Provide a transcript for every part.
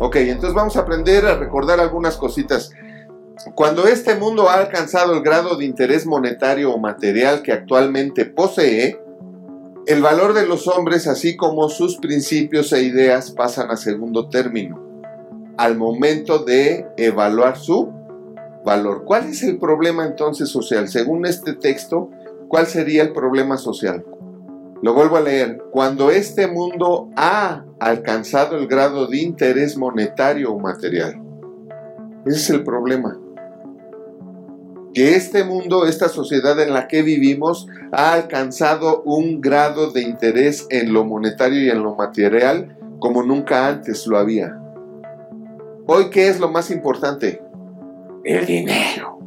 Ok, entonces vamos a aprender a recordar algunas cositas. Cuando este mundo ha alcanzado el grado de interés monetario o material que actualmente posee, el valor de los hombres, así como sus principios e ideas, pasan a segundo término, al momento de evaluar su valor. ¿Cuál es el problema entonces social? Según este texto, ¿cuál sería el problema social? Lo vuelvo a leer. Cuando este mundo ha alcanzado el grado de interés monetario o material. Ese es el problema que este mundo, esta sociedad en la que vivimos, ha alcanzado un grado de interés en lo monetario y en lo material como nunca antes lo había. Hoy, ¿qué es lo más importante? El dinero.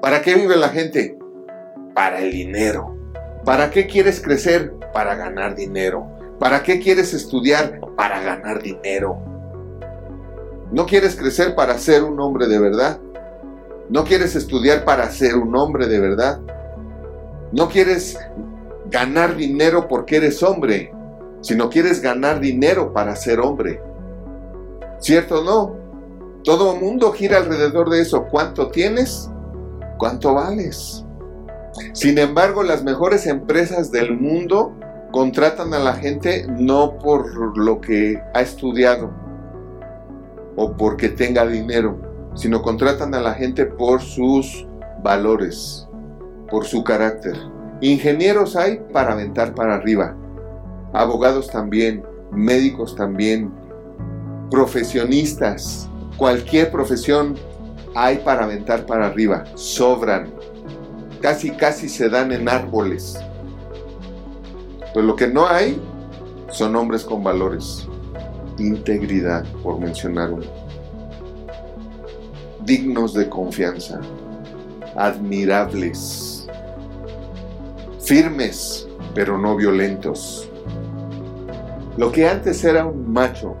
¿Para qué vive la gente? Para el dinero. ¿Para qué quieres crecer? Para ganar dinero. ¿Para qué quieres estudiar? Para ganar dinero. ¿No quieres crecer para ser un hombre de verdad? No quieres estudiar para ser un hombre de verdad. No quieres ganar dinero porque eres hombre, sino quieres ganar dinero para ser hombre. ¿Cierto o no? Todo el mundo gira alrededor de eso. ¿Cuánto tienes? ¿Cuánto vales? Sin embargo, las mejores empresas del mundo contratan a la gente no por lo que ha estudiado o porque tenga dinero, sino contratan a la gente por sus valores, por su carácter. Ingenieros hay para aventar para arriba, abogados también, médicos también, profesionistas, cualquier profesión hay para aventar para arriba, sobran, casi casi se dan en árboles. Pero lo que no hay son hombres con valores, integridad, por mencionar uno dignos de confianza, admirables, firmes, pero no violentos. Lo que antes era un macho.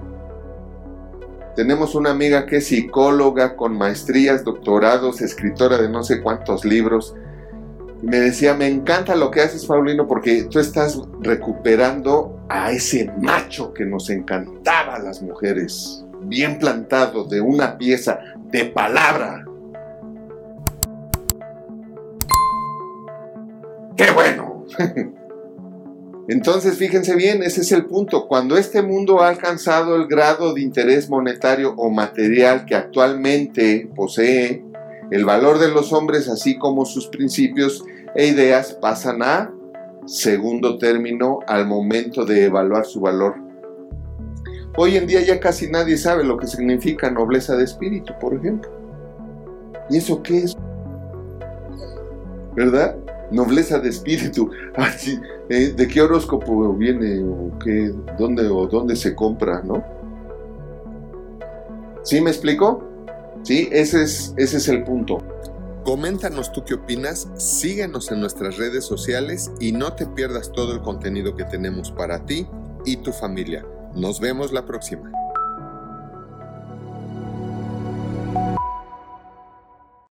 Tenemos una amiga que es psicóloga con maestrías, doctorados, escritora de no sé cuántos libros. Me decía, me encanta lo que haces, Paulino, porque tú estás recuperando a ese macho que nos encantaba a las mujeres bien plantado de una pieza de palabra. ¡Qué bueno! Entonces, fíjense bien, ese es el punto. Cuando este mundo ha alcanzado el grado de interés monetario o material que actualmente posee, el valor de los hombres, así como sus principios e ideas, pasan a segundo término al momento de evaluar su valor Hoy en día ya casi nadie sabe lo que significa nobleza de espíritu, por ejemplo. ¿Y eso qué es? ¿Verdad? Nobleza de espíritu. Ah, eh, ¿De qué horóscopo viene o qué, dónde o dónde se compra, no? ¿Sí me explico? Sí, ese es, ese es el punto. Coméntanos tú qué opinas, síguenos en nuestras redes sociales y no te pierdas todo el contenido que tenemos para ti y tu familia. Nos vemos la próxima.